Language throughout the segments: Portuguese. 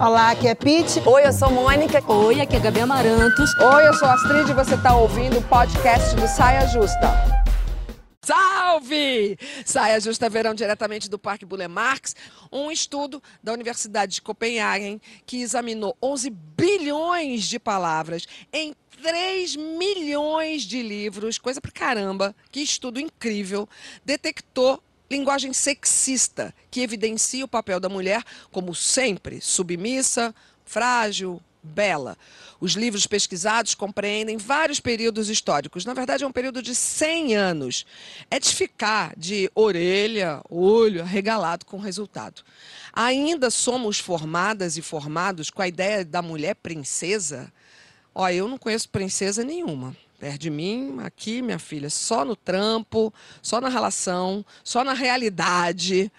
Olá, aqui é Pete. Oi, eu sou Mônica. Oi, aqui é Gabi Amarantos. Oi, eu sou Astrid e você está ouvindo o podcast do Saia Justa. Salve! Saia Justa Verão diretamente do Parque Bule Marx, um estudo da Universidade de Copenhagen que examinou 11 bilhões de palavras em 3 milhões de livros, coisa pra caramba, que estudo incrível, detectou linguagem sexista, que evidencia o papel da mulher como sempre submissa, frágil, bela. Os livros pesquisados compreendem vários períodos históricos. Na verdade, é um período de 100 anos. É de ficar de orelha, olho, arregalado com o resultado. Ainda somos formadas e formados com a ideia da mulher princesa. Ó, eu não conheço princesa nenhuma. Perto de mim, aqui, minha filha, só no trampo, só na relação, só na realidade.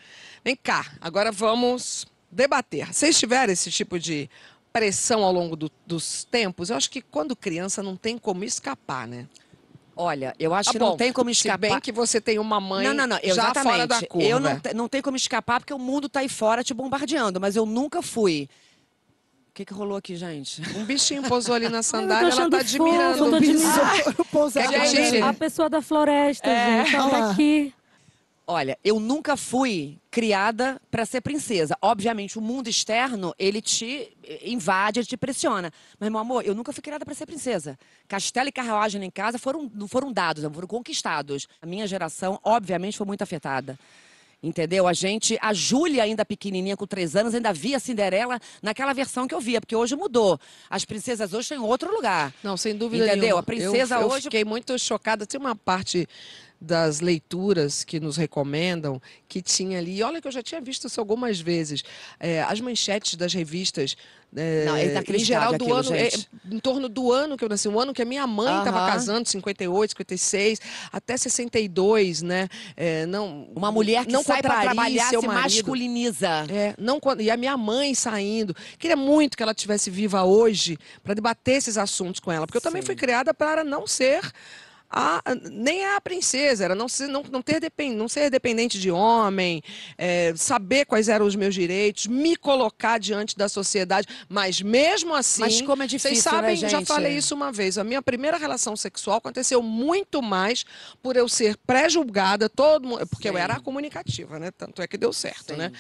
Vem cá, agora vamos debater. Vocês tiveram esse tipo de pressão ao longo do, dos tempos? Eu acho que quando criança não tem como escapar, né? Olha, eu acho Tá que bom, não tem como Se escapar. bem que você tem uma mãe Não, não, não, já fora da curva. Eu não, não tenho como escapar porque o mundo tá aí fora te bombardeando, mas eu nunca fui. O que, que rolou aqui, gente? Um bichinho posou ali na sandália, ela tá fofo, admirando. Pousar Quer que eu tire? A pessoa da floresta, É. gente. Olha aqui. Olha, eu nunca fui criada para ser princesa. Obviamente, o mundo externo, ele te invade, ele te pressiona. Mas, meu amor, eu nunca fui criada para ser princesa. Castelo e carruagem em casa foram, não foram dados, não foram conquistados. A minha geração, obviamente, foi muito afetada. Entendeu? A gente, a Júlia, ainda pequenininha, com três anos, ainda via a Cinderela naquela versão que eu via, porque hoje mudou. As princesas hoje estão em outro lugar. Não, sem dúvida Entendeu? nenhuma. A princesa eu, eu hoje- fiquei muito chocada. Tem uma parte das leituras que nos recomendam que tinha ali. e Olha que eu já tinha visto isso algumas vezes. é, as manchetes das revistas. é, Não, é em geral do aquilo, ano, é, em torno do ano que eu nasci, o ano que a minha mãe estava Aham. casando, 58, 56, até 62, né? É, não, Uma mulher que não sai para trabalhar se masculiniza. É, não, quando- e a minha mãe saindo. Queria muito que ela tivesse viva hoje para debater esses assuntos com ela, porque eu também Sim. fui criada para não ser a, nem a princesa, era não ser, não, não ter depen, não ser dependente de homem, é, saber quais eram os meus direitos, me colocar diante da sociedade, mas mesmo assim, Mas como é difícil, vocês sabem, né, já falei isso uma vez, a minha primeira relação sexual aconteceu muito mais por eu ser pré-julgada, todo porque eu Sim. era comunicativa, né? Tanto é que deu certo, Sim. né?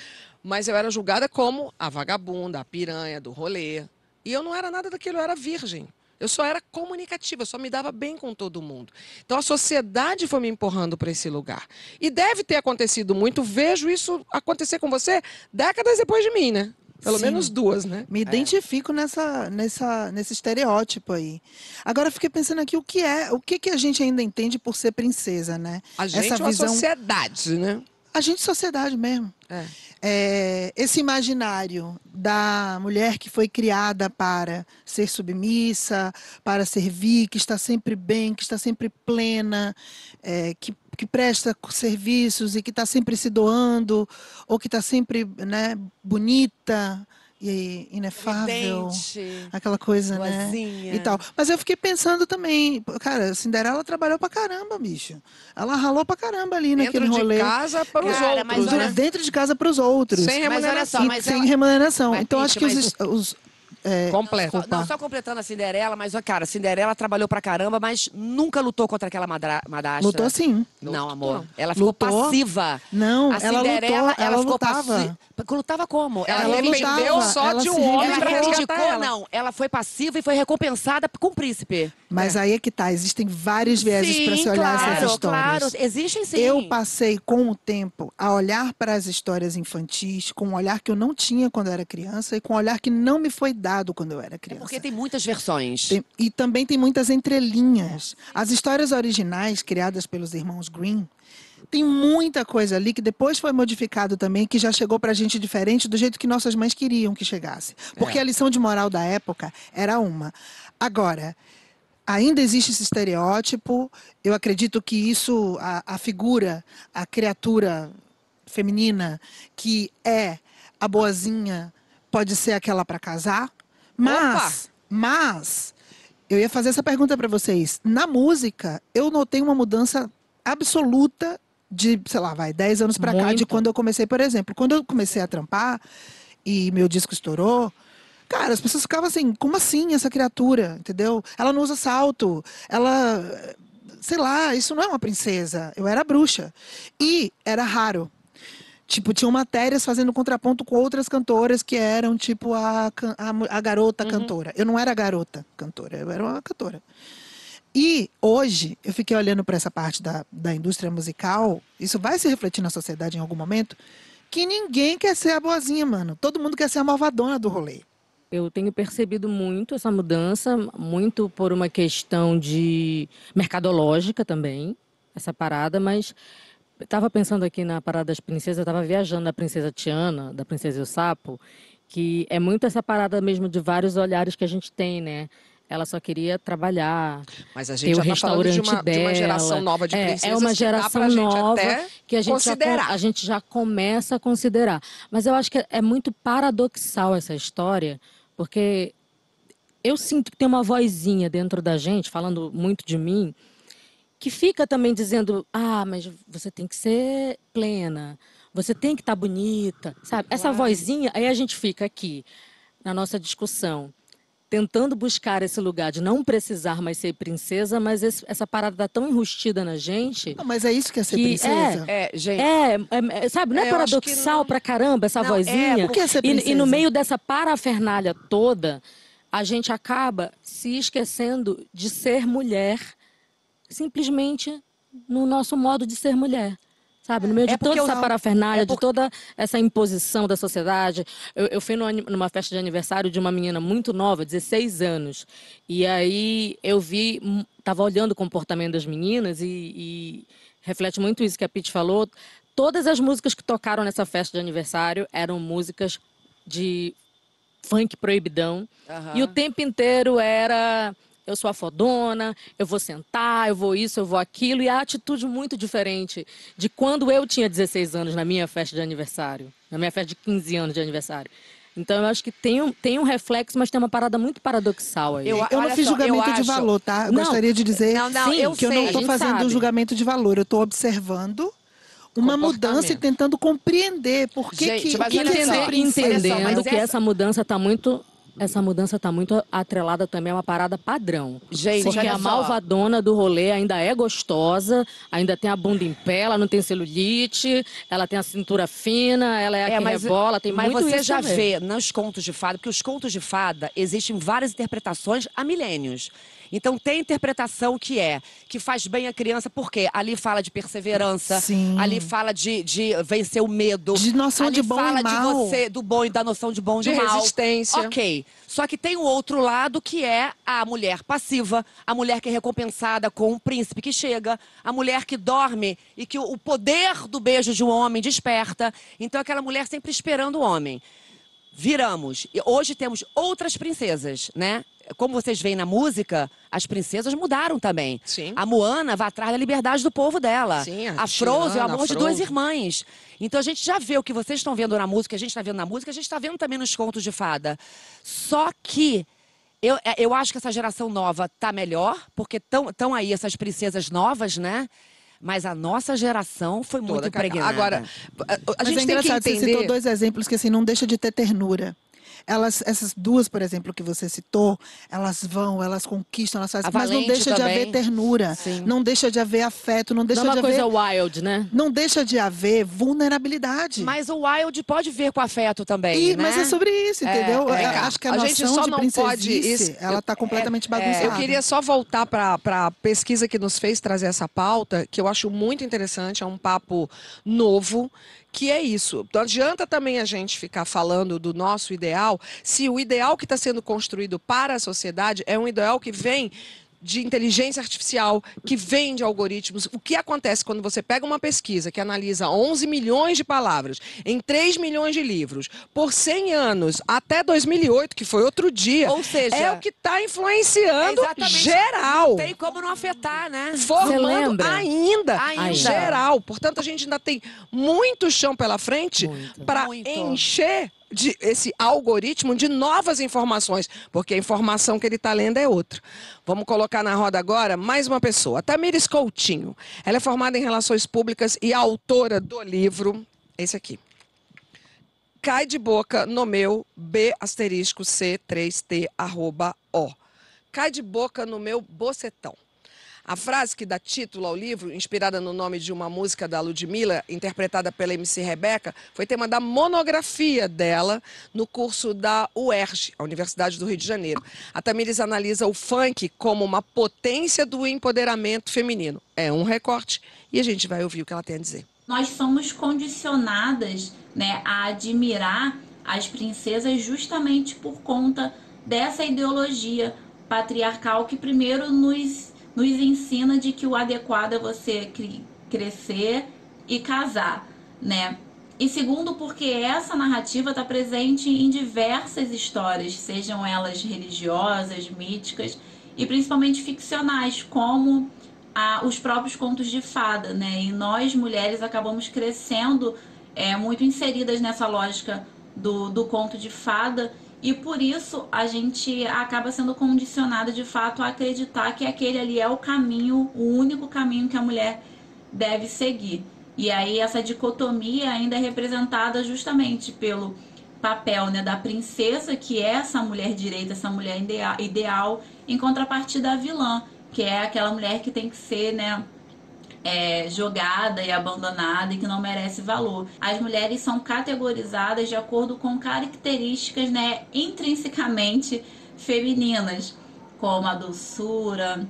Mas eu era julgada como a vagabunda, a piranha do rolê. E eu não era nada daquilo, eu era virgem. Eu só era comunicativa, só me dava bem com todo mundo. Então a sociedade foi me empurrando para esse lugar. E deve ter acontecido muito, vejo isso acontecer com você décadas depois de mim, né? Pelo Sim. menos duas, né? Me identifico nessa, nessa, nesse estereótipo aí. Agora eu fiquei pensando aqui o que é, o que, que a gente ainda entende por ser princesa, né? A gente Essa é uma visão- sociedade, né? A gente sociedade mesmo. É. É, esse imaginário da mulher que foi criada para ser submissa, para servir, que está sempre bem, que está sempre plena, é, que, que presta serviços e que está sempre se doando, ou que está sempre né, bonita e inefável. Evidente. Aquela coisa, né? Boazinha. E tal. Mas eu fiquei pensando também, cara, Cinderela trabalhou pra caramba, bicho. Ela ralou pra caramba ali naquele Dentro de rolê. casa para os outros, né? Dentro de casa para os outros. Sem Mas olha só, remuneração. Mas sem ela- remuneração. Mas, então, acho que os, mas- os, é. Só, Opa. não, só completando a Cinderela, mas, ó, cara, a Cinderela trabalhou pra caramba, mas nunca lutou contra aquela madra, madrasta. lutou sim. Não, amor. Ela ficou Lutou. passiva. Não, a ela Cinderela, lutou, ela ficou lutava. passiva. Lutava como? Ela, Ela dependeu lutava, só ela de um homem Ela para reivindicou. ela. não. Ela foi passiva e foi recompensada com o príncipe. Mas aí é que tá, existem vários vieses Sim, se olhar claro, essas histórias. claro. Existem sim. Eu passei com o tempo a olhar para as histórias infantis com um olhar que eu não tinha quando era criança e com um olhar que não me foi dado quando eu era É criança. porque tem muitas versões. Tem- e também tem muitas entrelinhas. As histórias originais criadas pelos irmãos Green tem muita coisa ali que depois foi modificado também, que já chegou pra gente diferente do jeito que nossas mães queriam que chegasse. Porque É. a lição de moral da época era uma. Agora, ainda existe esse estereótipo. Eu acredito que isso, a, a figura, a criatura feminina que é a boazinha, pode ser aquela para casar. Mas, mas, eu ia fazer essa pergunta para vocês. Na música, eu notei uma mudança absoluta de, sei lá, vai, 10 anos para cá, de quando eu comecei, por exemplo. Quando eu comecei a trampar, e meu disco estourou, cara, as pessoas ficavam assim, como assim essa criatura, entendeu? Ela não usa salto, ela, sei lá, isso não é uma princesa. Eu era bruxa. E era raro. Tipo, tinham matérias fazendo contraponto com outras cantoras que eram, tipo, a, a, a garota cantora. Eu não era a garota cantora, eu era uma cantora. E hoje, eu fiquei olhando para essa parte da, da indústria musical, isso vai se refletir na sociedade em algum momento, que ninguém quer ser a boazinha, mano. Todo mundo quer ser a malvadona do rolê. Eu tenho percebido muito essa mudança, muito por uma questão de mercadológica também, essa parada, mas estava pensando aqui na parada das princesas, estava viajando da princesa Tiana, da princesa e o sapo, que é muito essa parada mesmo de vários olhares que a gente tem, né? Ela só queria trabalhar, Mas a ter gente o já está falando de uma, dela. de uma geração nova de É, princesas é uma que dá geração gente nova que a gente, já, a gente já começa a considerar. Mas eu acho que é muito paradoxal essa história, porque eu sinto que tem uma vozinha dentro da gente, falando muito de mim, que fica também dizendo: ah, mas você tem que ser plena, você tem que estar bonita, sabe? Essa vozinha, aí a gente fica aqui, na nossa discussão, tentando buscar esse lugar de não precisar mais ser princesa, mas esse- essa parada tá tão enrustida na gente. Não, mas é isso que é ser Que- princesa? É, gente. É, é, é, sabe, não é, É, paradoxal não- pra caramba essa Não, é, vozinha? Que ser E- e, no princesa? meio dessa parafernália toda, a gente acaba se esquecendo de ser mulher simplesmente no nosso modo de ser mulher. Sabe, no meio É de toda essa parafernália, é de toda essa imposição da sociedade. Eu, eu fui numa, numa festa de aniversário de uma menina muito nova, 16 anos. E aí eu vi, hum, tava olhando o comportamento das meninas e, e reflete muito isso que a Pete falou. Todas as músicas que tocaram nessa festa de aniversário eram músicas de funk proibidão. Aham. E o tempo inteiro era eu sou a fodona, eu vou sentar, eu vou isso, eu vou aquilo. E a atitude muito diferente de quando eu tinha 16 anos na minha festa de aniversário, na minha festa de 15 anos de aniversário. Então eu acho que tem um, tem um reflexo, mas tem uma parada muito paradoxal aí. Eu- Eu não fiz só, julgamento eu de acho- valor, tá? Eu Não. gostaria de dizer Não, não, Sim, eu que eu sei. não a estou fazendo sabe. um julgamento de valor, eu estou observando uma mudança e tentando compreender por que, Gente, que, mas que só, Entender, só, entendendo mas que essa- essa mudança está muito essa mudança está muito atrelada também a uma parada padrão. Gente, Porque a malvadona do rolê ainda é gostosa, ainda tem a bunda em pé, ela não tem celulite, ela tem a cintura fina, ela é a que rebola, tem mas muito você isso já também. vê nos contos de fada, porque os contos de fada existem várias interpretações há milênios. Então tem interpretação que é que faz bem a criança, porque ali fala de perseverança, Sim. ali fala de, de vencer o medo, De noção ali de bom e fala de mal. você do bom e da noção de bom e De do mal. resistência. Ok. Só que tem o outro lado que é a mulher passiva, a mulher que é recompensada com um príncipe que chega, a mulher que dorme e que o o poder do beijo de um homem desperta. Então aquela mulher sempre esperando o homem. Viramos. E hoje temos outras princesas, né? Como vocês veem na música, as princesas mudaram também. Sim. A Moana vai atrás da liberdade do povo dela. Sim, a a Frozen é o amor a de duas irmãs. Então a gente já vê o que vocês estão vendo na música, a gente está vendo na música, a gente está vendo também nos contos de fada. Só que eu, é, eu acho que essa geração nova tá melhor, porque estão aí essas princesas novas, né? Mas a nossa geração foi muito Toda cagada. impregnada. Agora, a, a gente é tem que engraçado, você entender... citou dois exemplos que assim não deixa de ter ternura. Elas, essas duas, por exemplo, que você citou, elas vão, elas conquistam, elas fazem, A mas não deixa de também. haver ternura, Sim. não deixa de haver afeto, não Não deixa é uma de haver, coisa wild, né? não deixa de haver vulnerabilidade. Mas o Wild pode ver com afeto também, E- né? Mas é sobre isso, É, entendeu? é. Eu acho que a, A noção gente só de não pode isso- ela está completamente bagunçada. Eu queria só voltar para a pesquisa que nos fez trazer essa pauta, que eu acho muito interessante, é um papo novo, que é isso. Não adianta também a gente ficar falando do nosso ideal, se o ideal que está sendo construído para a sociedade é um ideal que vem de inteligência artificial, que vem de algoritmos. O que acontece quando você pega uma pesquisa que analisa 11 milhões de palavras em 3 milhões de livros por 100 anos, até 2008, que foi outro dia, Ou seja, é o que está influenciando Exatamente. geral. Não tem como não afetar, né? Formando lembra? ainda, Ainda. geral. Portanto, a gente ainda tem muito chão pela frente para encher de, esse algoritmo de novas informações, porque a informação que ele está lendo é outra. Vamos colocar na roda agora mais uma pessoa, Tamires Coutinho. Ela é formada em Relações Públicas e autora do livro, esse aqui. cai de boca no meu B asterisco C3T arroba O. Cai de boca no meu bocetão. A frase que dá título ao livro, inspirada no nome de uma música da Ludmilla, interpretada pela MC Rebeca, foi tema da monografia dela no curso da UERJ, a Universidade do Rio de Janeiro. A Tamires analisa o funk como uma potência do empoderamento feminino. É um recorte e a gente vai ouvir o que ela tem a dizer. Nós somos condicionadas né, a admirar as princesas justamente por conta dessa ideologia patriarcal que primeiro nos nos ensina de que o adequado é você crescer e casar, né? E segundo, porque essa narrativa está presente em diversas histórias, sejam elas religiosas, míticas e principalmente ficcionais, como ah, os próprios contos de fada, né? E nós, mulheres, acabamos crescendo é, muito inseridas nessa lógica do, do conto de fada e por isso a gente acaba sendo condicionada de fato a acreditar que aquele ali é o caminho, o único caminho que a mulher deve seguir. E aí essa dicotomia ainda é representada justamente pelo papel né, da princesa, que é essa mulher direita, essa mulher ideal, em contrapartida da vilã, que é aquela mulher que tem que ser né, é, jogada e abandonada e que não merece valor. As mulheres são categorizadas de acordo com características né, intrinsecamente femininas, como a doçura,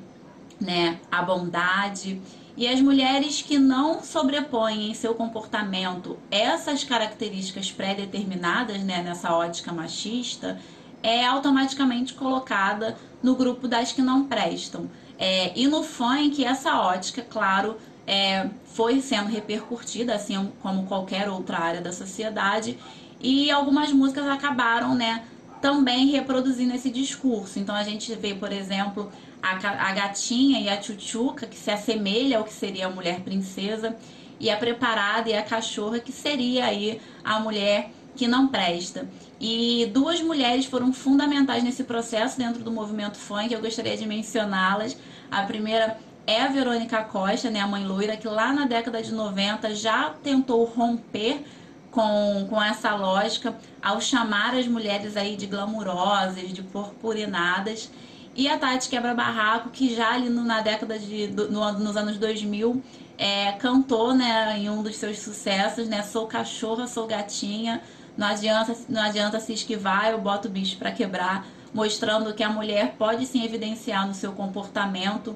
né, a bondade. E as mulheres que não sobrepõem em seu comportamento essas características pré-determinadas né, nessa ótica machista, é automaticamente colocada no grupo das que não prestam. É, e no funk, essa ótica, claro, é, foi sendo repercutida, assim como qualquer outra área da sociedade, e algumas músicas acabaram, né, também reproduzindo esse discurso. Então a gente vê, por exemplo, a, a gatinha e a tchutchuca, que se assemelha ao que seria a mulher princesa, e a preparada e a cachorra, que seria aí a mulher que não presta. E duas mulheres foram fundamentais nesse processo dentro do movimento funk, eu gostaria de mencioná-las. A primeira é a Verônica Costa, né, a mãe loira, que lá na década de 90 já tentou romper com, com essa lógica ao chamar as mulheres aí de glamurosas, de purpurinadas. E a Tati Quebra-Barraco, que já ali no, na década de. No, nos anos 2000 é, cantou né, em um dos seus sucessos, né? Sou cachorra, sou gatinha, não adianta, não adianta se esquivar, eu boto o bicho para quebrar, mostrando que a mulher pode se evidenciar no seu comportamento,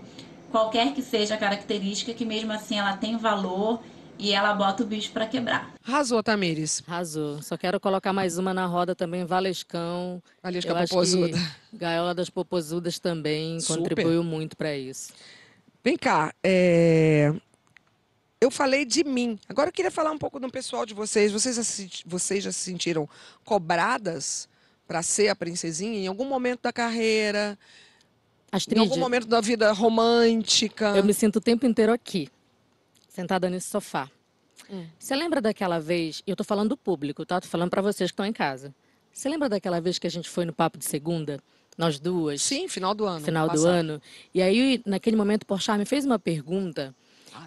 qualquer que seja a característica, que mesmo assim ela tem valor e ela bota o bicho para quebrar. Arrasou, Tamires. Arrasou. Só quero colocar mais uma na roda também, Valescão. Valesca Popozuda. Gaiola das Popozudas também Super. contribuiu muito para isso. Vem cá, é eu falei de mim. Agora eu queria falar um pouco do pessoal de vocês. Vocês, vocês já se sentiram cobradas para ser a princesinha em algum momento da carreira? Astrid, em algum momento da vida romântica? Eu me sinto o tempo inteiro aqui, sentada nesse sofá. Hum. Você lembra daquela vez, eu tô falando do público, tá? Tô falando para vocês que estão em casa. Você lembra daquela vez que a gente foi no Papo de Segunda? Nós duas? Sim, final do ano. Final do ano. E aí, naquele momento, o Porchat me fez uma pergunta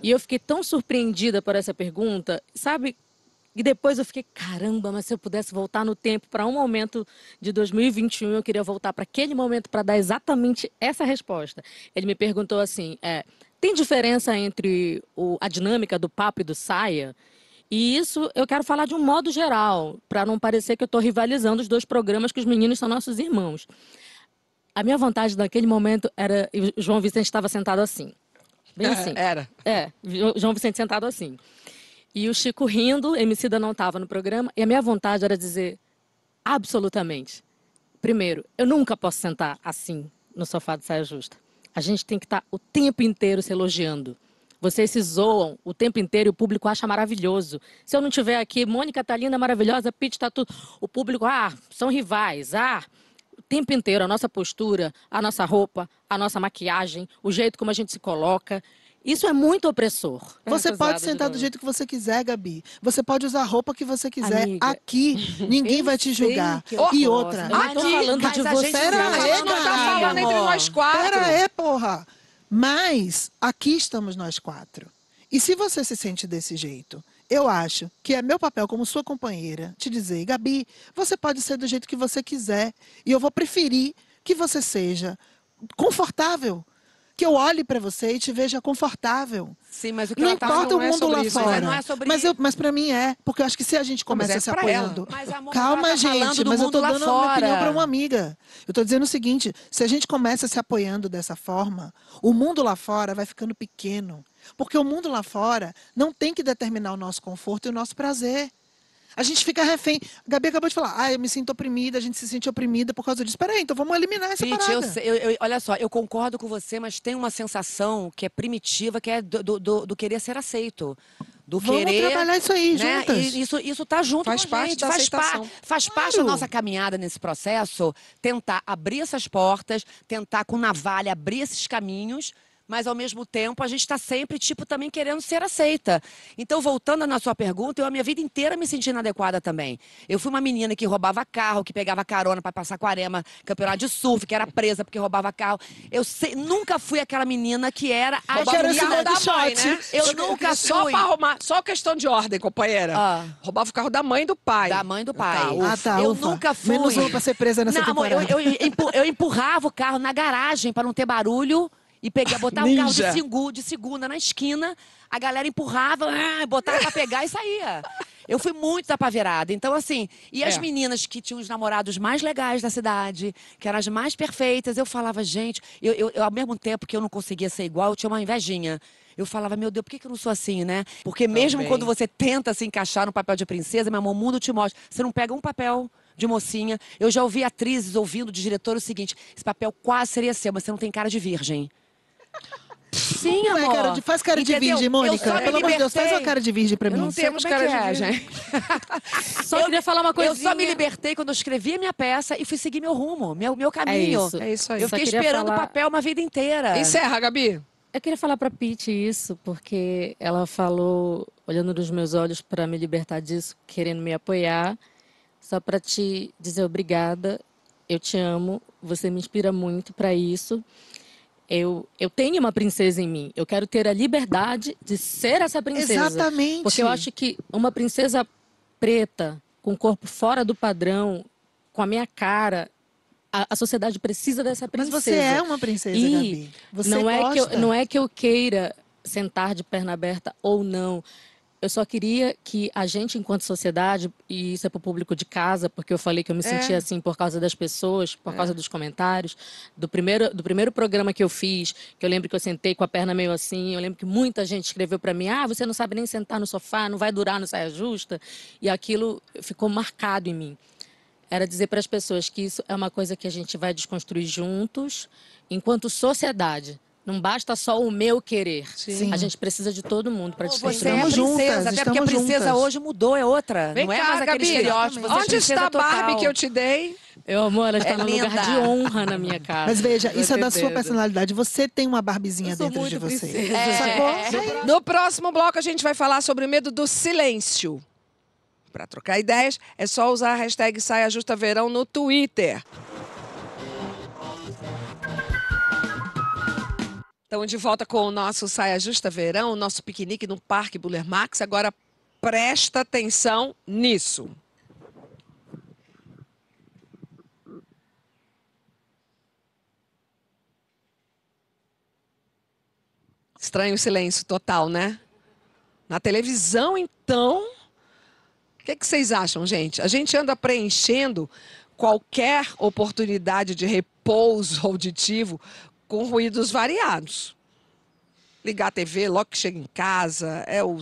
e eu fiquei tão surpreendida por essa pergunta, sabe? E depois eu fiquei, caramba, mas se eu pudesse voltar no tempo para um momento de 2021, eu queria voltar para aquele momento para dar exatamente essa resposta. Ele me perguntou assim: é, tem diferença entre o, a dinâmica do papo e do saia? E isso eu quero falar de um modo geral, para não parecer que eu estou rivalizando os dois programas, que os meninos são nossos irmãos. A minha vantagem naquele momento era. O João Vicente estava sentado assim. Bem assim. Era. É, João Vicente sentado assim. E o Chico rindo, Emicida não estava no programa, e a minha vontade era dizer absolutamente. Primeiro, eu nunca posso sentar assim no sofá de saia justa. A gente tem que estar tá o tempo inteiro se elogiando. Vocês se zoam o tempo inteiro e o público acha maravilhoso. Se eu não tiver aqui, Mônica tá linda, maravilhosa, Pete tá tudo. O público, ah, são rivais, ah, tempo inteiro, a nossa postura, a nossa roupa, a nossa maquiagem, o jeito como a gente se coloca. Isso é muito opressor. Você é pode sentar do jeito que você quiser, Gabi. Você pode usar a roupa que você quiser. Amiga, Aqui, ninguém vai te julgar. E outra. Eu não tô falando de você. Pera a gente não tá falando entre nós quatro. Pera aí, porra. Mas aqui estamos nós quatro. E se você se sente desse jeito, Eu acho que é meu papel como sua companheira te dizer, Gabi, você pode ser do jeito que você quiser e eu vou preferir que você seja confortável que eu olhe para você e te veja confortável. Sim, mas o que Não ela tá importa falando o não é mundo sobre lá isso, fora. Mas não é sobre Mas, eu, mas para mim é, porque eu acho que se a gente começa é se apoiando. Mas, amor, Calma, tá gente, mas eu tô dando a minha fora. opinião para uma amiga. Eu tô dizendo o seguinte: se a gente começa se apoiando dessa forma, o mundo lá fora vai ficando pequeno. Porque o mundo lá fora não tem que determinar o nosso conforto e o nosso prazer. A gente fica refém. A Gabi acabou de falar, ah, eu me sinto oprimida, a gente se sente oprimida por causa disso. Peraí, então vamos eliminar essa Pete, parada. eu, eu- eu- olha só, eu concordo com você, mas tem uma sensação que é primitiva, que é do, do- do- querer ser aceito. Do Vamos querer. trabalhar isso aí, né? juntas. E isso, isso tá junto Faz com a parte gente. da faz, aceitação. faz parte da Claro. nossa caminhada nesse processo, tentar abrir essas portas, tentar com navalha abrir esses caminhos. Mas ao mesmo tempo a gente está sempre, tipo, também querendo ser aceita. Então, voltando na sua pergunta, eu a minha vida inteira me senti inadequada também. Eu fui uma menina que roubava carro, que pegava carona para passar aquarema, campeonato de surf, que era presa porque roubava carro. Eu sei- nunca fui aquela menina que era a carro da mãe, né? Eu nunca Só fui. pra arrumar, só questão de ordem, companheira. Ah. Roubava o carro da mãe e do pai. Da mãe do pai. Ah, tá, eu ufa. nunca fui. Menos uma pra ser presa nessa não, amor, eu, temporada. eu, eu empurrava o carro na garagem para não ter barulho e pegar, botava o carro de, singu- de segunda na esquina, a galera empurrava, ah, botava pra pegar e saía. Eu fui muito apaverada. Então, assim, e as É. meninas que tinham os namorados mais legais da cidade, que eram as mais perfeitas, eu falava, gente, eu, eu- eu, ao mesmo tempo que eu não conseguia ser igual, eu tinha uma invejinha. Eu falava, meu Deus, por que, que eu não sou assim, né? Porque mesmo Também. quando você tenta se encaixar no papel de princesa, meu amor, o mundo te mostra. Você não pega um papel de mocinha. Eu já ouvi atrizes ouvindo de diretor o seguinte: esse papel quase seria seu, mas você não tem cara de virgem. Sim, Não é amor. cara de- faz cara de Entendeu? virgem, Eu Mônica. Pelo amor de Deus, faz uma cara de virgem pra Eu mim. não sei temos é cara que de é, virgem. Só queria falar uma Eu coisinha. só me libertei quando eu escrevi a minha peça e fui seguir meu rumo, meu, meu caminho. isso. É isso aí. Eu Só fiquei esperando o falar- papel uma vida inteira. Encerra, Gabi. Eu queria falar para Pete isso, porque ela falou, olhando nos meus olhos para me libertar disso, querendo me apoiar, só para te dizer obrigada. Eu te amo, você me inspira muito para isso. Eu, eu tenho uma princesa em mim. Eu quero ter a liberdade de ser essa princesa. Exatamente. Porque eu acho que uma princesa preta, com o corpo fora do padrão, com a minha cara, a, a sociedade precisa dessa Mas princesa. você é uma princesa, E Gabi. Você não é que gosta. eu, não é que eu queira sentar de perna aberta ou não. Eu só queria que a gente, enquanto sociedade, e isso é para o público de casa, porque eu falei que eu me sentia assim por causa das pessoas, por causa dos comentários, do primeiro, do primeiro programa que eu fiz, que eu lembro que eu sentei com a perna meio assim, eu lembro que muita gente escreveu para mim, ah, você não sabe nem sentar no sofá, não vai durar no saia justa, e aquilo ficou marcado em mim. Era dizer para as pessoas que isso é uma coisa que a gente vai desconstruir juntos, enquanto sociedade. Não basta só o meu querer. Sim. A gente precisa de todo mundo para Você desconstruir. é a Estamos princesa, juntas, até porque a princesa juntas. hoje mudou, é outra. Vem não é cá, mais aquele Gabi. estereótipo. você é Onde está a Barbie total. que eu te dei? Eu amo, ela está É num lugar linda. de honra na minha casa. Mas veja, Com isso é da sua certeza. personalidade. Você tem uma barbizinha dentro de muito você. princesa. É. Sacou? No próximo bloco, a gente vai falar sobre o medo do silêncio. Para trocar ideias, é só usar a hashtag Saia Justa Verão no Twitter. Estamos de volta com o nosso Saia Justa Verão, o nosso piquenique no Parque Buller Max. Agora presta atenção nisso. Estranho o silêncio total, né? Na televisão, então. O que, que vocês acham, gente? A gente anda preenchendo qualquer oportunidade de repouso auditivo com ruídos variados. Ligar a TV logo que chega em casa, é o...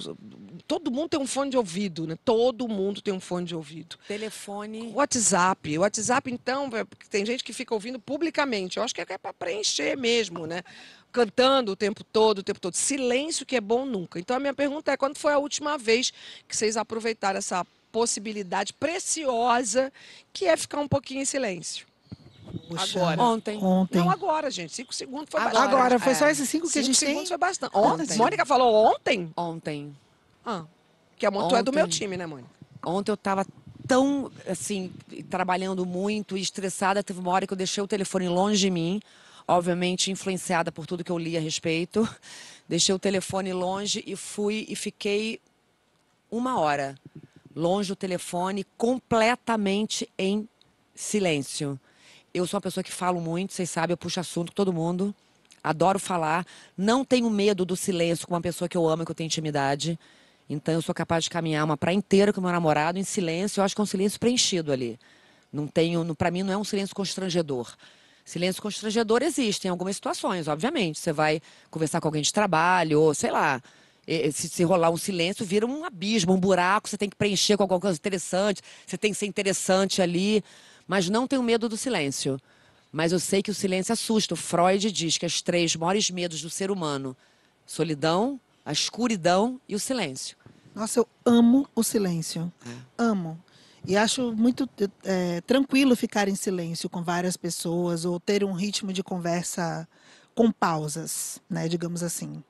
todo mundo tem um fone de ouvido, né? Todo mundo tem um fone de ouvido. Telefone. WhatsApp. O WhatsApp, então, é tem gente que fica ouvindo publicamente. Eu acho que é para preencher mesmo, né? Cantando o tempo todo, o tempo todo. Silêncio que é bom nunca. Então, a minha pergunta é: quando foi a última vez que vocês aproveitaram essa possibilidade preciosa que é ficar um pouquinho em silêncio? Puxa, Agora. Ontem. Ontem. Não agora, gente. Cinco segundos foi Agora. bastante. Agora, foi É. só esses cinco que a Cinco gente segundos tem? foi bastante. Ontem. Ontem. Mônica falou ontem? Ontem. Ah, que a tu é do meu time, né, Mônica? Ontem eu estava tão, assim, trabalhando muito e estressada. Teve uma hora que eu deixei o telefone longe de mim, obviamente influenciada por tudo que eu li a respeito. Deixei o telefone longe e fui e fiquei uma hora longe do telefone, completamente em silêncio. Eu sou uma pessoa que falo muito, vocês sabem, eu puxo assunto com todo mundo. Adoro falar. Não tenho medo do silêncio com uma pessoa que eu amo e que eu tenho intimidade. Então eu sou capaz de caminhar uma praia inteira com meu namorado em silêncio. Eu acho que é um silêncio preenchido ali. Não tenho, para mim não é um silêncio constrangedor. Silêncio constrangedor existe em algumas situações, obviamente. Você vai conversar com alguém de trabalho, ou sei lá, se, se rolar um silêncio, vira um abismo, um buraco, você tem que preencher com alguma coisa interessante, você tem que ser interessante ali. Mas não tenho medo do silêncio. Mas eu sei que o silêncio assusta. O Freud diz que os três maiores medos do ser humano: solidão, a escuridão e o silêncio. Nossa, eu amo o silêncio. É. Amo. E acho muito é, tranquilo ficar em silêncio com várias pessoas ou ter um ritmo de conversa com pausas, né, digamos assim.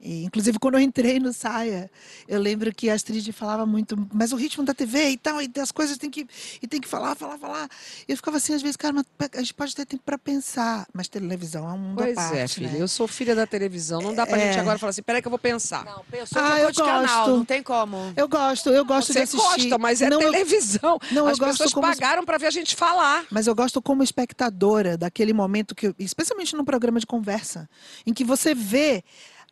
E, inclusive, quando eu entrei no Saia, eu lembro que a Astrid falava muito, mas o ritmo da TV e tal, e as coisas tem que, e tem que falar, falar, falar. E eu ficava assim, às vezes, cara, mas a gente pode ter tempo para pensar, mas televisão é um mundo pois à parte, é, filha, né? eu sou filha da televisão, não dá pra É. gente agora falar assim, peraí que eu vou pensar. Não, pessoa Ah, trocou eu de canal, gosto. não tem como. Eu gosto, eu gosto Você de assistir. gosta, mas é não, eu- televisão. não, eu As gosto pessoas como- pagaram pra ver a gente falar. Mas eu gosto como espectadora daquele momento que, eu- especialmente num programa de conversa, em que você vê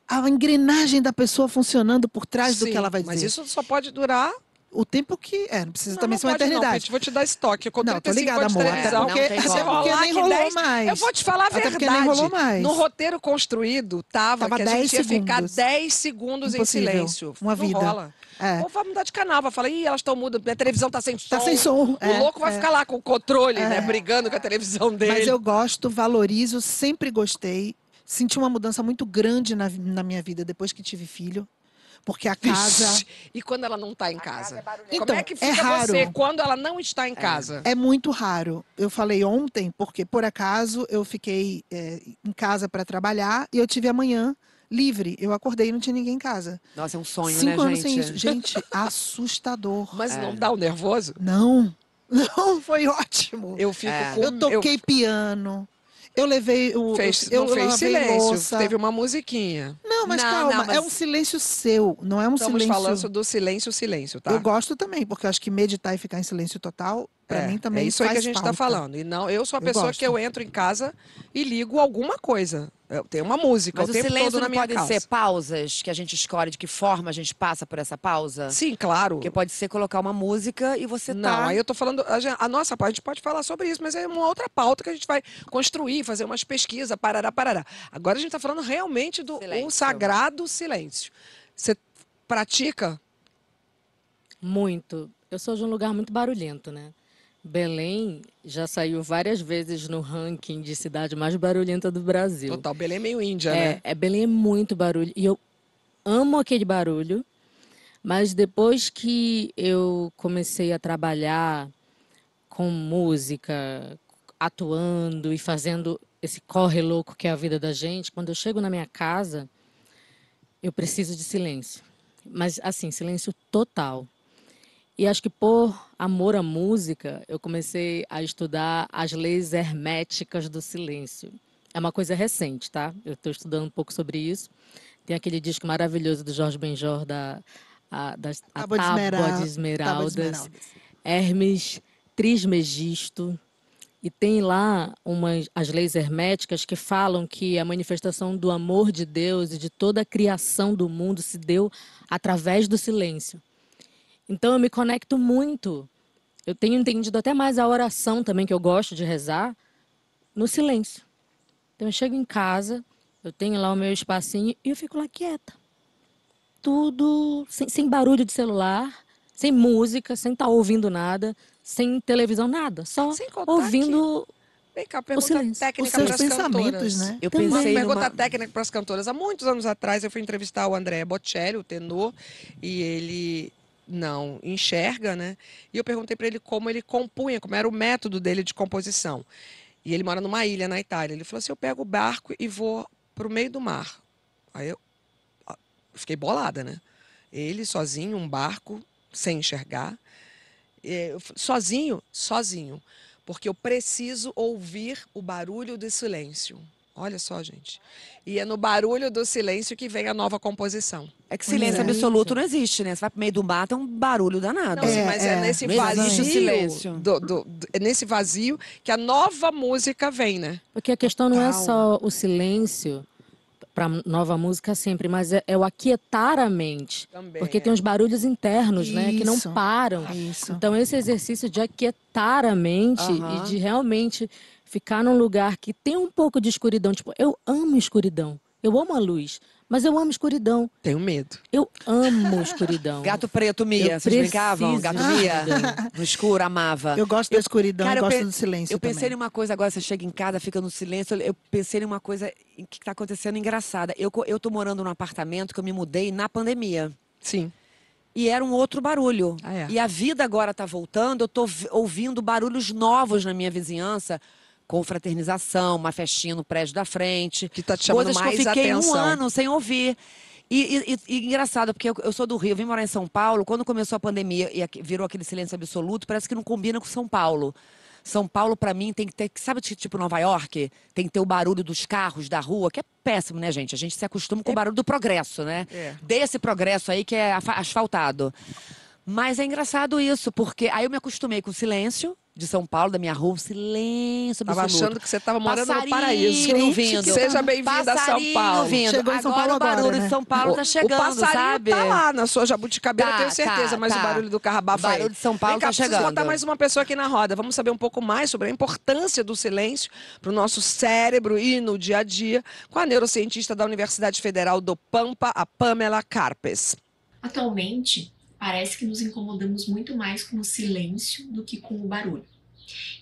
a engrenagem da pessoa funcionando por trás do Sim, que ela vai dizer. Mas isso só pode durar. O tempo que. É, não precisa Não, também não ser uma não, eternidade. Pete, vou te dar estoque. Com Não, tô 35 ligada, amor. Até porque, Não até porque nem rolou 10 mais. Eu vou te falar a Até verdade. porque nem rolou mais. No roteiro construído, tava, Tava que a gente 10 ia ficar segundos. 10 segundos Impossível. em silêncio. Uma Não vida. rola. É. Ou vai mudar de canal, vai falar, ih, elas estão mudas, a televisão tá sem som. Tá sem som, O é, louco vai é. ficar lá com o controle, É. né? Brigando com a televisão dele. Mas eu gosto, valorizo, sempre gostei. Senti uma mudança muito grande na, na minha vida depois que tive filho. Porque a casa Vixe, E quando ela não tá em casa? Como Então, é que é fica raro. você quando ela não está em casa? é muito raro. Eu falei ontem, porque por acaso eu fiquei é, em casa para trabalhar e eu tive amanhã livre. Eu acordei e não tinha ninguém em casa. Nossa, é um sonho, Cinco né, anos gente? sem isso. Gente, assustador. Mas É. não dá o nervoso? Não, não, foi ótimo. Eu fico É. com... Eu toquei piano. Eu levei o. Fez, eu não fez lavei silêncio, louça. teve uma musiquinha. Não, mas Não, calma, não, mas- é um silêncio seu, não é um Estamos silêncio. falando do silêncio, silêncio, tá? Eu gosto também, porque eu acho que meditar e ficar em silêncio total, pra é, mim também É isso aí que a gente está falando. E não, eu sou a Eu pessoa que eu entro em casa e ligo alguma coisa. Eu tenho uma música Mas o o tempo silêncio todo na não minha pode casa. ser pausas que a gente escolhe de que forma a gente passa por essa pausa? Sim, claro. Porque pode ser colocar uma música e você Não, tá... aí eu tô falando, a, a nossa parte, a gente pode falar sobre isso, mas é uma outra pauta que a gente vai construir, fazer umas pesquisas, parará, parará. Agora a gente tá falando realmente do Silêncio. o sagrado silêncio. Você pratica? Muito. Eu sou de um lugar muito barulhento, né? Belém já saiu várias vezes no ranking de cidade mais barulhenta do Brasil. Total, Belém é meio índia, É, né? é Belém é muito barulho. E eu amo aquele barulho, mas depois que eu comecei a trabalhar com música, atuando e fazendo esse corre louco que é a vida da gente, quando eu chego na minha casa, eu preciso de silêncio. Mas assim, silêncio total. E acho que por amor à música, eu comecei a estudar as leis herméticas do silêncio. É uma coisa recente, tá? Eu estou estudando um pouco sobre isso. Tem aquele disco maravilhoso do Jorge Benjor, da, a, das, a Tábua de Tábua Esmeralda- de Tábua de Esmeraldas, Esmeraldas. Hermes Trismegisto. E tem lá umas, as leis herméticas que falam que a manifestação do amor de Deus e de toda a criação do mundo se deu através do silêncio. Então eu me conecto muito. Eu tenho entendido até mais a oração também, que eu gosto de rezar, no silêncio. Então eu chego em casa, eu tenho lá o meu espacinho e eu fico lá quieta. Tudo sem, sem barulho de celular, sem música, sem estar ouvindo nada, sem televisão, nada. Só ouvindo. Vem cá, pergunta silêncio. Os técnica seus para as pensamentos, cantoras. né? Eu Também. pensei Pergunta numa... técnica para as cantoras. Há muitos anos atrás eu fui entrevistar o André Bocelli, o tenor, e ele não enxerga, né? E eu perguntei para ele como ele compunha, como era o método dele de composição. E ele mora numa ilha na Itália. Ele falou assim: eu pego o barco e vou para o meio do mar. Aí eu ah, fiquei bolada, né? Ele sozinho, um barco, sem enxergar. É, Sozinho, sozinho. Porque eu preciso ouvir o barulho do silêncio. Olha só, gente. E é no barulho do silêncio que vem a nova composição. É que silêncio É. absoluto não existe, né? Você vai pro meio do mato, é um barulho danado. Não, sim, É, mas é, é. nesse vazio. silêncio. do- do- do- é nesse vazio que a nova música vem, né? Porque a questão não é só o silêncio para nova música sempre, mas é, é o aquietar a mente. Também. Porque tem os barulhos internos, né, que não Isso. param. Isso. Então esse exercício de aquietar a mente Aham. e de realmente ficar num lugar que tem um pouco de escuridão, tipo, eu amo escuridão. Eu amo a luz, mas eu amo escuridão. Tenho medo. Eu amo escuridão. Gato preto, Mia. Eu Vocês brincavam? Gato Mia? No escuro, amava. Eu gosto da escuridão, Cara, eu eu gosto pe- do silêncio Eu pensei também. numa coisa agora, você chega em casa, fica no silêncio. Eu pensei numa coisa em que está acontecendo engraçada. Eu, eu tô morando num apartamento que eu me mudei na pandemia. Sim. E era um outro barulho. Ah, é? E a vida agora tá voltando, eu tô vi- ouvindo barulhos novos na minha vizinhança. Confraternização, uma festinha no prédio da frente. Que tá te chamando Coisas mais que eu fiquei atenção. um ano sem ouvir. E, e- e- engraçado, porque eu, eu sou do Rio, eu vim morar em São Paulo. Quando começou a pandemia e virou aquele silêncio absoluto, parece que não combina com São Paulo. São Paulo, pra mim, tem que ter. Sabe, ti- tipo Nova York? Tem que ter o barulho dos carros da rua, que é péssimo, né, gente? A gente se acostuma com o barulho do progresso, né? É. Desse progresso aí que é asfaltado. Mas é engraçado isso, porque aí eu me acostumei com o silêncio de São Paulo, da minha rua, um silêncio Tava absoluto. achando que você tava morando no Passarinho paraíso. Vindo. Seja bem-vinda a São Paulo. Vindo. Chegou em São agora Paulo o barulho agora, né? de São Paulo O- tá chegando, o passarinho sabe? tá lá na sua jabuticabeira, Tá, tenho certeza, tá, mas o tá. barulho do carro abafa O barulho de São Paulo Vem cá, tá chegando. botar mais uma pessoa aqui na roda. Vamos saber um pouco mais sobre a importância do silêncio para o nosso cérebro e no dia a dia com a neurocientista da Universidade Federal do Pampa, a Pamela Carpes. Atualmente, parece que nos incomodamos muito mais com o silêncio do que com o barulho.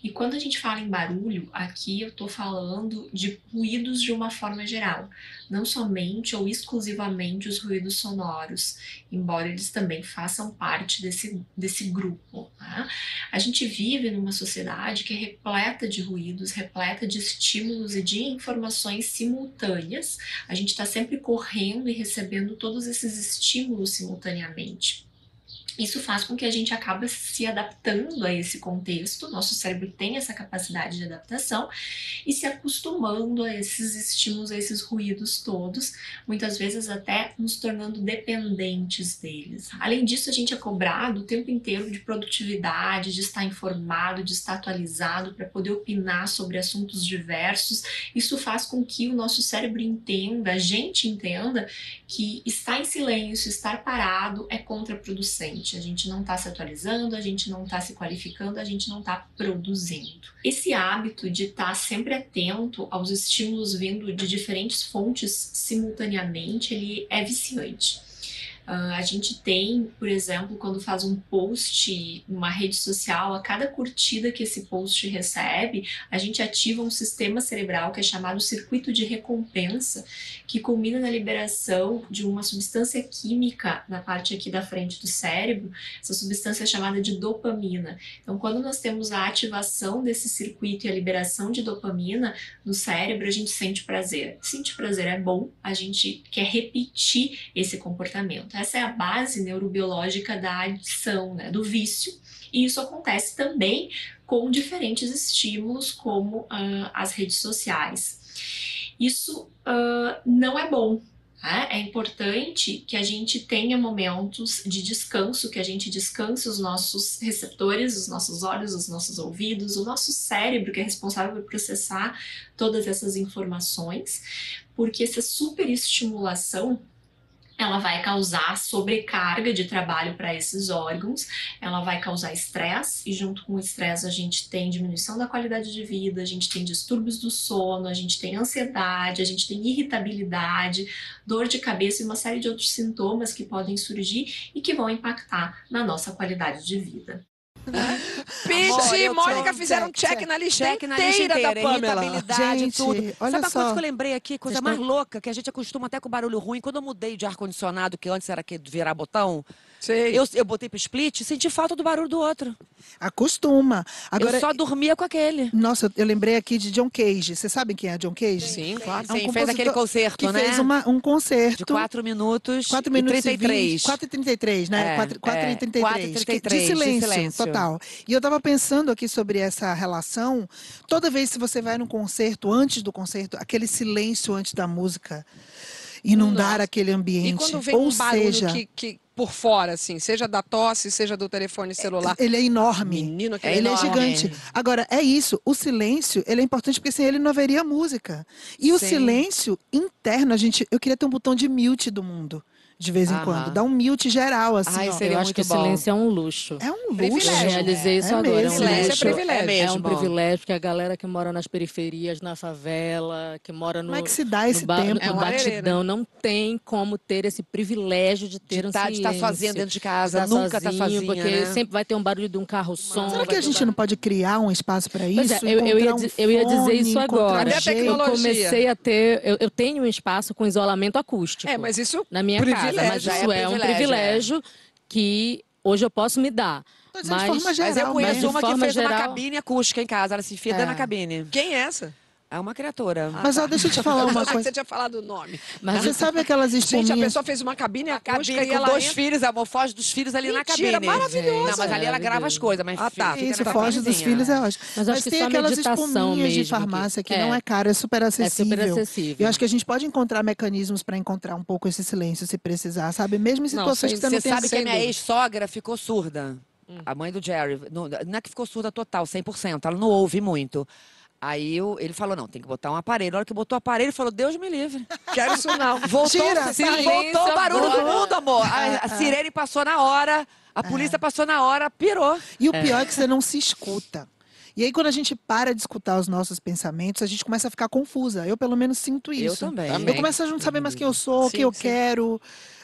E quando a gente fala em barulho, aqui eu estou falando de ruídos de uma forma geral, não somente ou exclusivamente os ruídos sonoros, embora eles também façam parte desse, desse grupo. tá? A gente vive numa sociedade que é repleta de ruídos, repleta de estímulos e de informações simultâneas. A gente está sempre correndo e recebendo todos esses estímulos simultaneamente. Isso faz com que a gente acabe se adaptando a esse contexto, nosso cérebro tem essa capacidade de adaptação e se acostumando a esses estímulos, a esses ruídos todos, muitas vezes até nos tornando dependentes deles. Além disso, a gente é cobrado o tempo inteiro de produtividade, de estar informado, de estar atualizado para poder opinar sobre assuntos diversos. Isso faz com que o nosso cérebro entenda, a gente entenda que estar em silêncio, estar parado é contraproducente. A gente não está se atualizando, a gente não está se qualificando, a gente não está produzindo. Esse hábito de estar sempre atento aos estímulos vindo de diferentes fontes simultaneamente, ele é viciante. Ah, a gente tem, por exemplo, quando faz um post numa rede social, a cada curtida que esse post recebe, a gente ativa um sistema cerebral que é chamado circuito de recompensa, que culmina na liberação de uma substância química na parte aqui da frente do cérebro. Essa substância é chamada de dopamina. Então, quando nós temos a ativação desse circuito e a liberação de dopamina no cérebro, a gente sente prazer. Sentir prazer é bom, a gente quer repetir esse comportamento. Essa é a base neurobiológica da adição, né, do vício. E isso acontece também com diferentes estímulos, como ah, as redes sociais. Isso ah, não é bom. né? É importante que a gente tenha momentos de descanso, que a gente descanse os nossos receptores, os nossos olhos, os nossos ouvidos, o nosso cérebro, que é responsável por processar todas essas informações, porque essa superestimulação ela vai causar sobrecarga de trabalho para esses órgãos, ela vai causar estresse, e junto com o estresse a gente tem diminuição da qualidade de vida, a gente tem distúrbios do sono, a gente tem ansiedade, a gente tem irritabilidade, dor de cabeça e uma série de outros sintomas que podem surgir e que vão impactar na nossa qualidade de vida. Pete e Mônica fizeram check, na lista Check na lista inteira inteira, da Pamela. Gente, tudo. olha Sabe uma coisa só. que eu lembrei aqui? Coisa Vocês mais tão- louca, que a gente acostuma até com barulho ruim. Quando eu mudei de ar-condicionado, que antes era que virar botão, Sei. Eu, eu botei pro split e senti falta do barulho do outro. Acostuma. Agora, eu só dormia com aquele. nossa, eu- eu lembrei aqui de John Cage. Vocês sabem quem é John Cage? Sim, claro. É um Sim, fez aquele concerto, que né? fez uma- um concerto. De 4 minutos, 4 e minutos 33. 4 e 33, né? É, 4, 4 é, e 33. 4 e que- 33, de, de silêncio, silêncio. total. E eu tava pensando aqui sobre essa relação. Toda vez que você vai num concerto, antes do concerto, aquele silêncio antes da música, inundar Nossa. aquele ambiente. E quando vem Ou um barulho seja, que, que por fora, assim, seja da tosse, seja do telefone celular. ele é enorme. Menino, que É ele enorme. é gigante. Agora, é isso. O silêncio, ele é importante porque sem ele não haveria música. E o Sim. silêncio interno, a gente, eu queria ter um botão de mute do mundo, de vez em Aham. quando. Dar um mute geral, assim, Ai, ó. seria eu acho muito que o bom. silêncio é um luxo. É um luxo. Privilégio. Eu ia dizer isso É agora. mesmo. É um Silêncio é luxo. privilégio. É É mesmo. um privilégio, porque a galera que mora nas periferias, na favela, que mora no, Como é que se dá esse no, ba- tempo? no É uma batidão, não tem como ter esse privilégio de ter De um tá- de estar silêncio. sozinha dentro de casa, Tá nunca tá sozinho, sozinha, Porque né? sempre vai ter um barulho de um carro som. Será que a ter gente um não pode criar um espaço para Pois isso? é, eu, eu, ia, Encontrar um di- eu ia dizer fone, isso encontrar agora. Cadê a jeito? Eu comecei a ter. Eu, eu tenho um espaço com isolamento acústico. É, mas isso na minha privilégio. Casa. Mas Já isso é é, um privilégio, privilégio que hoje eu posso me dar. Dizendo de Mas, forma Mas eu geral, conheço mas de uma que forma fez uma geral- cabine acústica em casa. Ela se enfia É. na cabine. Quem é essa? É uma criatura. Mas ó, deixa eu te falar Eu uma que coisa. você tinha falado o nome. mas Você sabe aquelas Gente, a espuminhas? pessoa fez uma cabine acústica cabine e com ela dois entra- filhos, amor, foge dos filhos ali na Mentira, cabine. maravilhoso. Não, mas ali ela grava as coisas, mas Ah, tá. fica Isso, na foge dos filhos é ótimo. Mas acho que tem só aquelas espuminhas de mesmo que- farmácia que, é. não é caro, é super é acessível. super acessível. E eu acho que a gente pode encontrar mecanismos para encontrar um pouco esse silêncio, se precisar, sabe? Mesmo em Não, situações sem- que você não Você tem sabe que a minha ex-sogra ficou surda. A mãe do Jerry. Não, não é que ficou surda total, 100%. Ela não ouve muito. Aí eu- ele falou, não, tem que botar um aparelho. Na hora que botou o aparelho, ele falou, Deus me livre. Quero isso não. Voltou, Tira, sim, voltou o barulho do agora. mundo, amor. A, a sirene passou na hora, a polícia passou na hora, pirou. E o pior é que você não se escuta. E aí, quando a gente para de escutar os nossos pensamentos, a gente começa a ficar confusa. Eu, pelo menos, sinto Eu isso. também. Eu começo a não saber mais quem eu sou, o que eu sim. quero.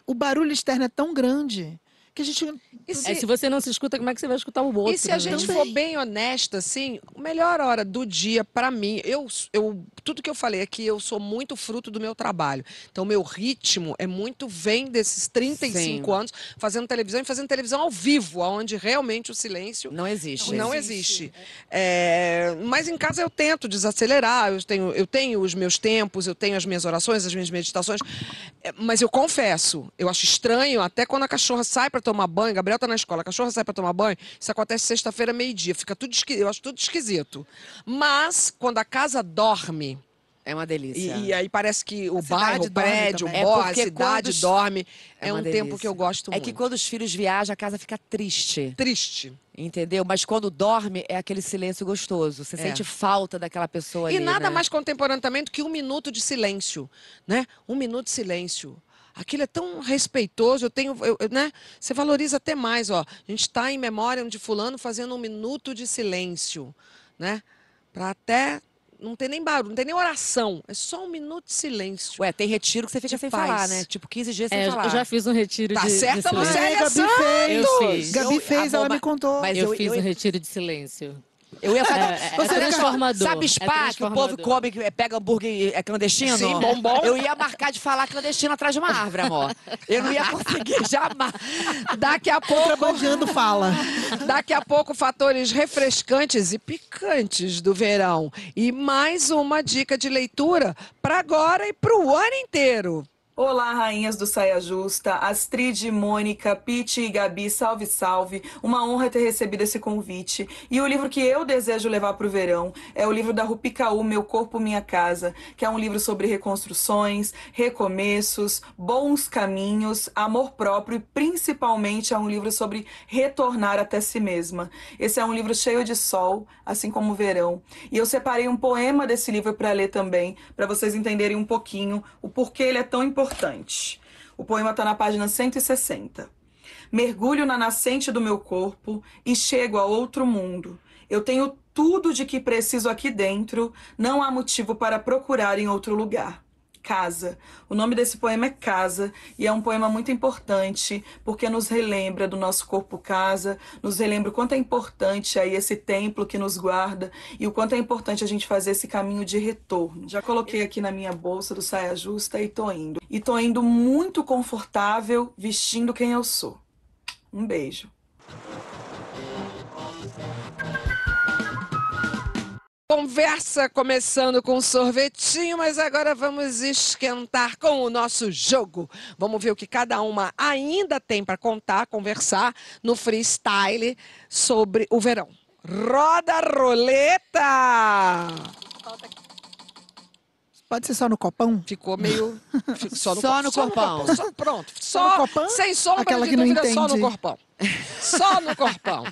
O barulho externo é tão grande que a gente. E se, É, se você não se escuta, como é que você vai escutar o outro? e se a né? gente for bem honesta, assim, a melhor hora do dia, pra mim, eu, eu, tudo que eu falei aqui, eu sou muito fruto do meu trabalho. Então, meu ritmo é muito, vem desses 35 Sim. anos, fazendo televisão e fazendo televisão ao vivo, onde realmente o silêncio Não existe. Não existe. É, mas em casa eu tento desacelerar, eu tenho, eu tenho os meus tempos, eu tenho as minhas orações, as minhas meditações. É, mas eu confesso, eu acho estranho, até quando a cachorra sai para tomar banho, Gabriel tá na escola, a cachorra sai para tomar banho, isso acontece sexta-feira, meio-dia, fica tudo esqui- eu acho tudo esquisito. Mas quando a casa dorme, É uma delícia. e, e aí parece que o bairro, o prédio, o. É a porque cidade quando- dorme, É é, um tempo delícia. que eu gosto É muito. que quando os filhos viajam, a casa fica triste. Triste. Entendeu? Mas quando dorme, é aquele silêncio gostoso. Você É. sente falta daquela pessoa E ali, nada né? mais contemporâneo também do que um minuto de silêncio, né? Um minuto de silêncio. Aquilo é tão respeitoso, eu tenho, eu- eu, né? Você valoriza até mais, ó. A gente está em memória de fulano fazendo um minuto de silêncio, né? Para até não ter nem barulho, não tem nem oração, é só um minuto de silêncio. Ué, tem retiro que você fica De sem paz. falar, né? Tipo, 15 dias sem É, falar. eu já fiz um retiro Tá de, de certa, silêncio. Lucélia Gabi Santos! fez. Eu fiz. Gabi Eu- fez, a ela me contou. Mas eu, eu- fiz eu- um retiro de silêncio. Eu ia falar. É, é Você transformador. Sabe É spa que o povo come, que pega hambúrguer é clandestino? Sim, bombom. Eu ia marcar de falar clandestino atrás de uma árvore, amor. Eu não ia conseguir jamais. Daqui a pouco, Contrabandeando fala. daqui a pouco, fatores refrescantes e picantes do verão. E mais uma dica de leitura para agora e para o ano inteiro. Olá, rainhas do Saia Justa, Astrid, Mônica, Pete e Gabi, salve, salve. Uma honra ter recebido esse convite. E o livro que eu desejo levar para o verão é o livro da Rupi Kaur, Meu Corpo, Minha Casa, que é um livro sobre reconstruções, recomeços, bons caminhos, amor próprio e principalmente é um livro sobre retornar até si mesma. Esse é um livro cheio de sol, assim como o verão. E eu separei um poema desse livro para ler também, para vocês entenderem um pouquinho o porquê ele é tão importante. O poema está na página 160. Mergulho na nascente do meu corpo e chego a outro mundo. Eu tenho tudo de que preciso aqui dentro, não há motivo para procurar em outro lugar. Casa. O nome desse poema é Casa e é um poema muito importante porque nos relembra do nosso corpo casa, nos relembra o quanto é importante aí esse templo que nos guarda e o quanto é importante a gente fazer esse caminho de retorno. Já coloquei aqui na minha bolsa do saia justa e tô indo. E tô indo muito confortável vestindo quem eu sou. Um beijo. Conversa começando com um sorvetinho, mas agora vamos esquentar com o nosso jogo. Vamos ver o que cada uma ainda tem para contar, conversar no freestyle sobre o verão. Roda a roleta! Pode ser só no copão? Ficou meio. fico Só no, Só co- no corpão. corpão, só- pronto. Só Só, no copão? sem sombra Aquela de que não dúvida, só no entende. corpão. Só no corpão.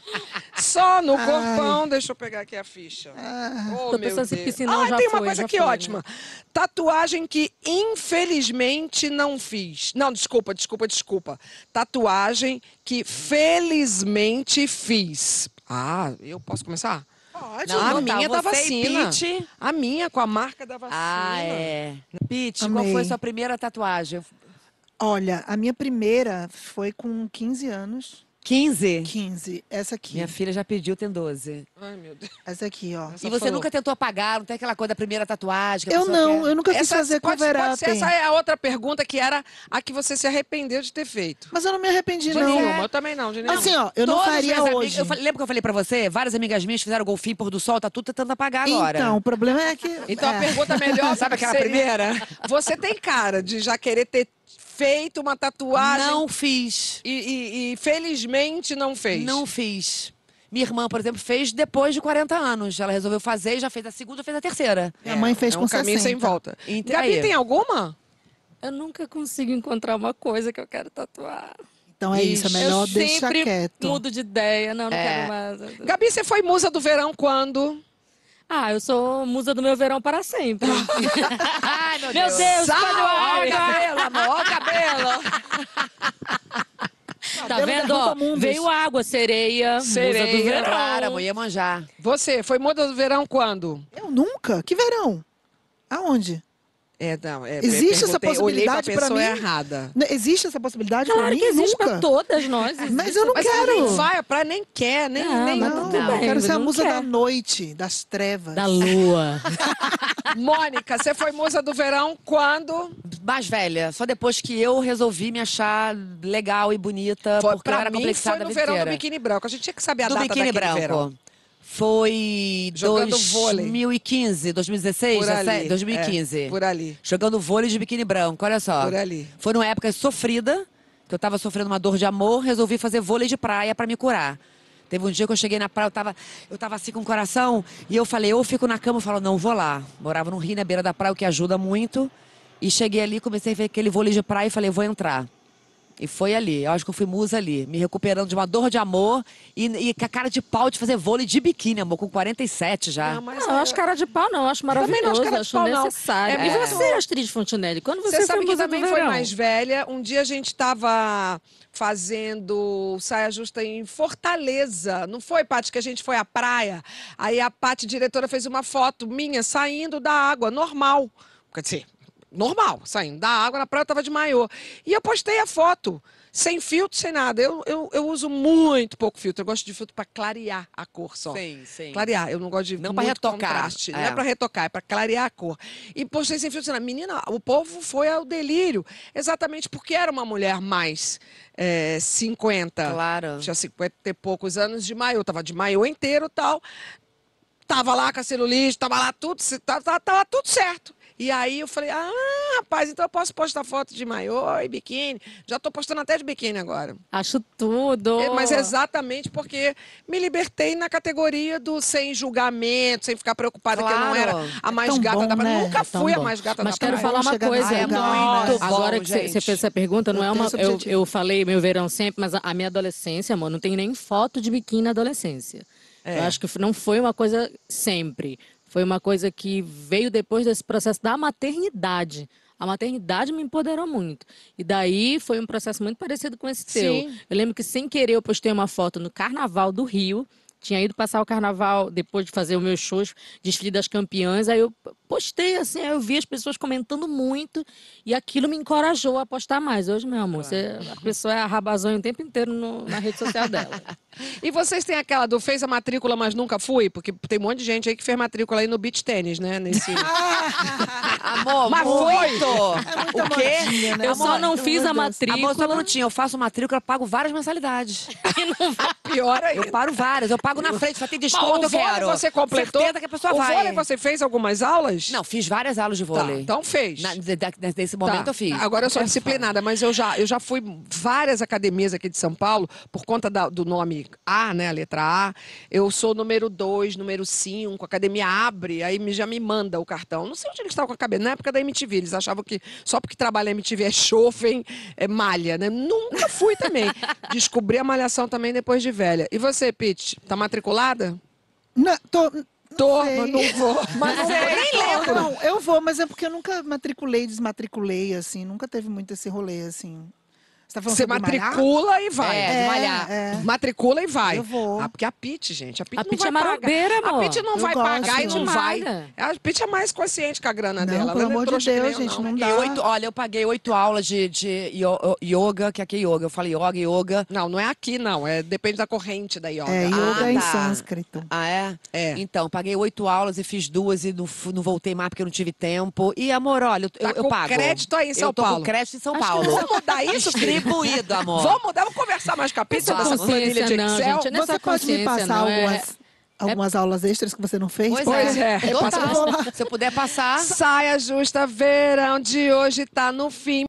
Só no Ai. corpão. Deixa eu pegar aqui a ficha. Ah, Oh, Tô meu pensando se Deus. piscinão Ah, já tem uma foi, coisa aqui foi, né? ótima. Tatuagem que infelizmente não fiz. Não, desculpa, desculpa, desculpa. Tatuagem que felizmente fiz. Ah, eu posso começar? Pode. Não, a não, minha tá. da e vacina. Pete? A minha com a marca da vacina. Ah, é. Pete, qual foi sua primeira tatuagem? olha, a minha primeira foi com 15 anos. 15? 15. Essa aqui. Minha filha já pediu, tem 12. Ai, meu Deus. Essa aqui, ó. Essa E você falou. nunca tentou apagar? Não tem aquela coisa da primeira tatuagem? que a Eu não, quer? eu nunca quis Essa fazer pode, cover pode ser, essa é a outra pergunta que era a que você se arrependeu de ter feito. Mas eu não me arrependi, De não. nenhuma, eu também não, de nenhuma. Assim, ó, eu não Todas faria minhas hoje. amigas- eu falei- lembra que eu falei pra você? Várias amigas minhas fizeram golfinho pôr do sol, tá tudo tentando apagar agora. Então, o problema é que. Então a é. pergunta melhor, Sabe aquela seria- primeira? Você tem cara de já querer ter feito uma tatuagem Não fiz. e, e- e felizmente não fez. Não fiz. Minha irmã, por exemplo, fez depois de 40 anos. Ela resolveu fazer e já fez a segunda, fez a terceira. Minha mãe fez é com um caminho 60. sem volta. Gabi, aí. tem alguma? Eu nunca consigo encontrar uma coisa que eu quero tatuar. Então é isso, é melhor eu deixar sempre quieto. mudo de ideia, não, não É. quero mais. Gabi, você foi musa do verão quando? Ah, eu sou musa do meu verão para sempre. Ai, meu, Meu Deus, Sal, Padre ó o Wagner. cabelo, amor, cabelo. Tá Cabelo vendo? Veio água, sereia, musa Sereia, do verão. Claro, amor, ia manjar. Você foi musa do verão quando? Eu nunca? Que verão? Aonde? É, não, é, Existe essa possibilidade pra pessoa mim? errada. Existe essa possibilidade pra Claro mim? que existe nunca. pra todas nós. Mas existe. eu não Mas quero. nem vai, a praia nem quer, nem... Não, nem... mas Não, tudo eu quero ser a não musa quer. da noite, das trevas. Da lua. Mônica, você foi musa do verão quando? Mais velha, só depois que eu resolvi me achar legal e bonita, Foi, porque eu pra era mim, foi complexada no verão inteira. do biquíni branco. A gente tinha que saber a Do data biquíni daquele branco. verão. Foi Jogando vôlei. 2015, 2016, Por ali. 17, 2015. É, por ali. Jogando vôlei de biquíni branco, olha só. Por ali. Foi numa época sofrida, que eu tava sofrendo uma dor de amor, resolvi fazer vôlei de praia pra me curar. Teve um dia que eu cheguei na praia, eu tava, eu tava assim com o coração, e eu falei, ou eu fico na cama, eu falo, não, vou lá. Morava num rio na beira da praia, o que ajuda muito. E cheguei ali, comecei a ver aquele vôlei de praia e falei, vou entrar. E foi ali, eu acho que eu fui musa ali, me recuperando de uma dor de amor e, e com a cara de pau de fazer vôlei de biquíni, amor, com 47 já. Não, mas Não, eu acho cara de pau, não. Eu acho Também não maravilhoso. acho cara de acho pau, não. necessário. É e muito- você, Astrid Fontinelli? Quando você, Você foi sabe que também foi verão? mais velha. Um dia a gente estava fazendo saia justa em Fortaleza. Não foi, Paty, que a gente foi à praia? Aí a Paty, diretora, fez uma foto minha saindo da água, normal. Quer dizer, normal, saindo da água, na praia eu tava de maiô. E eu postei a foto. Sem filtro, sem nada. Eu, eu, eu uso muito pouco filtro. Eu gosto de filtro para clarear a cor só. Sim, sim. Clarear, eu não gosto de Não pra muito retocar, contraste. Não é. é pra retocar, é pra clarear a cor. E postei sem filtro. dizendo, Menina, o povo foi ao delírio. Exatamente porque era uma mulher mais é, 50. Claro. Tinha 50 e poucos anos de maiô. Tava de maiô inteiro e tal. Tava lá com a celulite, tava lá tudo, tava, tava tudo certo. E aí eu falei, ah, rapaz, então eu posso postar foto de maiô e biquíni. Já tô postando até de biquíni agora. Acho tudo. É, Mas exatamente porque me libertei na categoria do sem julgamento, sem ficar preocupada que eu não era Claro. a mais tão gata bom, da praia. né? Nunca É fui a bom. mais gata Mas da quero praia. falar uma chegar nesse coisa. né? muito Agora que você gente. você fez essa pergunta, não Eu é uma. Eu, eu falei meu verão sempre, mas a, a minha adolescência, amor, não tem nem foto de biquíni na adolescência. É. Eu acho que não foi uma coisa sempre. Foi uma coisa que veio depois desse processo da maternidade. A maternidade me empoderou muito. E daí foi um processo muito parecido com esse teu. Sim. Eu lembro que sem querer eu postei uma foto no Carnaval do Rio. Tinha ido passar o carnaval depois de fazer os meus shows, desfile das campeãs. Aí eu postei, assim, aí eu vi as pessoas comentando muito e aquilo me encorajou a postar mais. Hoje, meu amor, você, a pessoa é arrabazonha o tempo inteiro no- na rede social dela. E vocês têm aquela do fez a matrícula, mas nunca fui? Porque tem um monte de gente aí que fez matrícula aí no beach tênis, né? Nesse... Amor, Mas muito! muita o quê? modinha, né? Eu só não fiz a matrícula. Amor, só um minutinho. Eu faço matrícula, pago várias mensalidades. Pior aí. Eu paro várias. Eu pago na frente. Só tem desconto, o eu vôlei quero. você completou? Certeza que a pessoa o vai. vôlei você fez algumas aulas? Não, fiz várias aulas de Tá, vôlei. então fez. Na- de- de- nesse Tá. momento eu fiz. Agora eu sou disciplinada, mas eu já, eu já fui várias academias aqui de São Paulo, por conta da- do nome A, né? A letra A. Eu sou número 2, número 5, a academia abre, aí me- já me manda o cartão. Não sei onde eles estavam com a cabeça. Na época da MTV, eles achavam que só porque trabalha na MTV é chofem, é malha, né? Nunca fui também. Descobri a malhação também depois de velha. E você, Pete, tá matriculada? Não, tô, Tô, mas não vou. Mas não vou, nem não, lembra. Não, eu vou, mas é porque eu nunca matriculei, desmatriculei, assim. Nunca teve muito esse rolê, assim. Você tá falando Você matricula e vai. É, malhar. é. Matricula e vai. Eu vou. Ah, porque a Pete, gente, a A não Pitty vai é marombeira, pagar. amor. A Pete não Eu vai gosto. pagar e não vai. nada. A Pete é mais consciente com a grana Não, dela. pelo Ela não é amor de Deus, eu, gente, não. não dá. oito, olha, eu paguei oito aulas de, de yoga, que aqui é yoga. Eu falei yoga, yoga. Não, não é aqui, não. É, depende da corrente da yoga. É, Ah, yoga em tá. sânscrito. Ah, é? É. Então, paguei oito aulas e fiz duas e não, não voltei mais porque eu não tive tempo. E, amor, olha, eu, Tá eu com pago. crédito aí em São eu Paulo. crédito em São Paulo. Vamos mudar isso? Distribuído, amor. Vamos mudar, vamos conversar mais com a Pete Essa sobre essa planilha de não, Excel. gente, não é Você pode me passar é- algumas, algumas aulas extras que você não fez? Pois, Pois é. Total. Lá. Se eu puder passar. Saia justa, verão de hoje tá no fim.